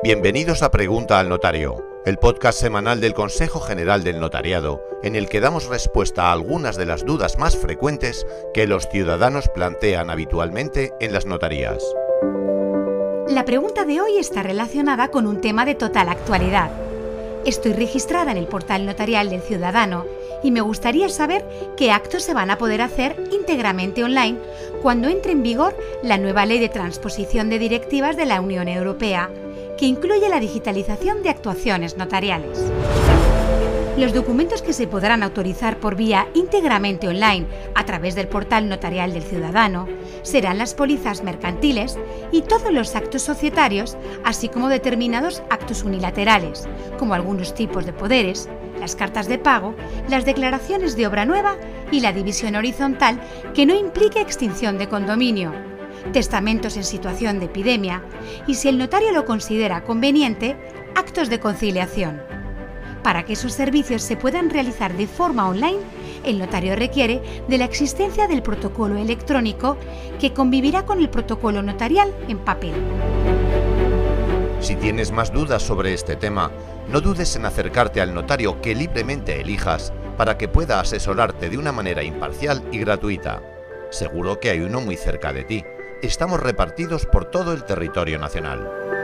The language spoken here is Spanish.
Bienvenidos a Pregunta al Notario, el podcast semanal del Consejo General del Notariado, en el que damos respuesta a algunas de las dudas más frecuentes que los ciudadanos plantean habitualmente en las notarías. La pregunta de hoy está relacionada con un tema de total actualidad. Estoy registrada en el portal notarial del ciudadano y me gustaría saber qué actos se van a poder hacer íntegramente online cuando entre en vigor la nueva ley de transposición de directivas de la Unión Europea, que incluye la digitalización de actuaciones notariales. Los documentos que se podrán autorizar por vía íntegramente online a través del portal notarial del ciudadano serán las pólizas mercantiles y todos los actos societarios, así como determinados actos unilaterales, como algunos tipos de poderes, las cartas de pago, las declaraciones de obra nueva y la división horizontal que no implique extinción de condominio, testamentos en situación de epidemia y, si el notario lo considera conveniente, actos de conciliación. Para que esos servicios se puedan realizar de forma online, el notario requiere de la existencia del protocolo electrónico que convivirá con el protocolo notarial en papel. Si tienes más dudas sobre este tema, no dudes en acercarte al notario que libremente elijas para que pueda asesorarte de una manera imparcial y gratuita. Seguro que hay uno muy cerca de ti. Estamos repartidos por todo el territorio nacional.